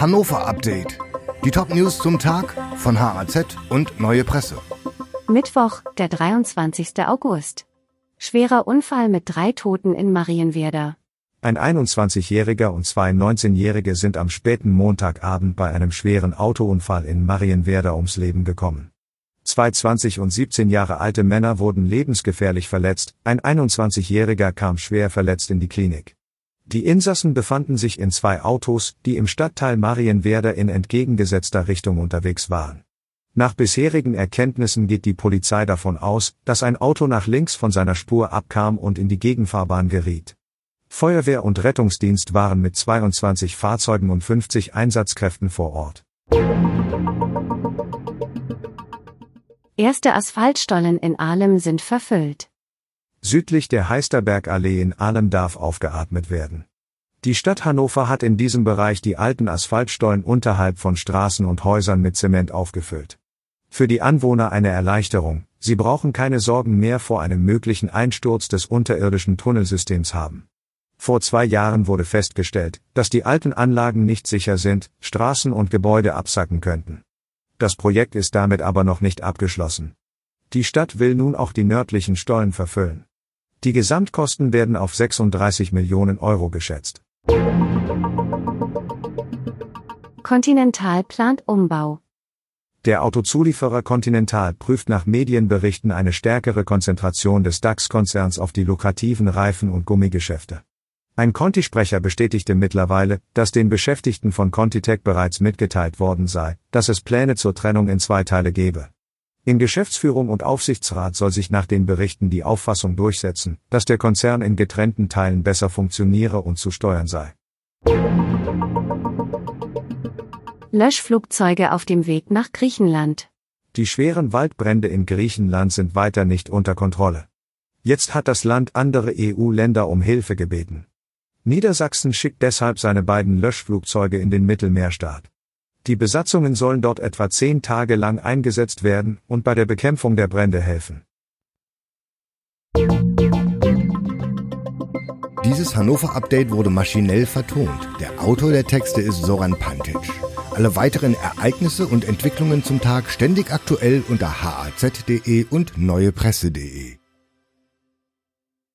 Hannover Update. Die Top-News zum Tag von HAZ und Neue Presse. Mittwoch, der 23. August. Schwerer Unfall mit drei Toten in Marienwerder. Ein 21-Jähriger und zwei 19-Jährige sind am späten Montagabend bei einem schweren Autounfall in Marienwerder ums Leben gekommen. Zwei 20 und 17 Jahre alte Männer wurden lebensgefährlich verletzt, ein 21-Jähriger kam schwer verletzt in die Klinik. Die Insassen befanden sich in zwei Autos, die im Stadtteil Marienwerder in entgegengesetzter Richtung unterwegs waren. Nach bisherigen Erkenntnissen geht die Polizei davon aus, dass ein Auto nach links von seiner Spur abkam und in die Gegenfahrbahn geriet. Feuerwehr und Rettungsdienst waren mit 22 Fahrzeugen und 50 Einsatzkräften vor Ort. Erste Asphaltstollen in Ahlem sind verfüllt. Südlich der Heisterbergallee in Ahlem darf aufgeatmet werden. Die Stadt Hannover hat in diesem Bereich die alten Asphaltstollen unterhalb von Straßen und Häusern mit Zement aufgefüllt. Für die Anwohner eine Erleichterung, sie brauchen keine Sorgen mehr vor einem möglichen Einsturz des unterirdischen Tunnelsystems haben. Vor zwei Jahren wurde festgestellt, dass die alten Anlagen nicht sicher sind, Straßen und Gebäude absacken könnten. Das Projekt ist damit aber noch nicht abgeschlossen. Die Stadt will nun auch die nördlichen Stollen verfüllen. Die Gesamtkosten werden auf 36 Millionen Euro geschätzt. Continental plant Umbau. Der Autozulieferer Continental prüft nach Medienberichten eine stärkere Konzentration des DAX-Konzerns auf die lukrativen Reifen- und Gummigeschäfte. Ein Conti-Sprecher bestätigte mittlerweile, dass den Beschäftigten von Contitech bereits mitgeteilt worden sei, dass es Pläne zur Trennung in zwei Teile gebe. In Geschäftsführung und Aufsichtsrat soll sich nach den Berichten die Auffassung durchsetzen, dass der Konzern in getrennten Teilen besser funktioniere und zu steuern sei. Löschflugzeuge auf dem Weg nach Griechenland. Die schweren Waldbrände in Griechenland sind weiter nicht unter Kontrolle. Jetzt hat das Land andere EU-Länder um Hilfe gebeten. Niedersachsen schickt deshalb seine beiden Löschflugzeuge in den Mittelmeerstaat. Die Besatzungen sollen dort etwa zehn Tage lang eingesetzt werden und bei der Bekämpfung der Brände helfen. Dieses Hannover-Update wurde maschinell vertont. Der Autor der Texte ist Soran Pantic. Alle weiteren Ereignisse und Entwicklungen zum Tag ständig aktuell unter haz.de und neuepresse.de.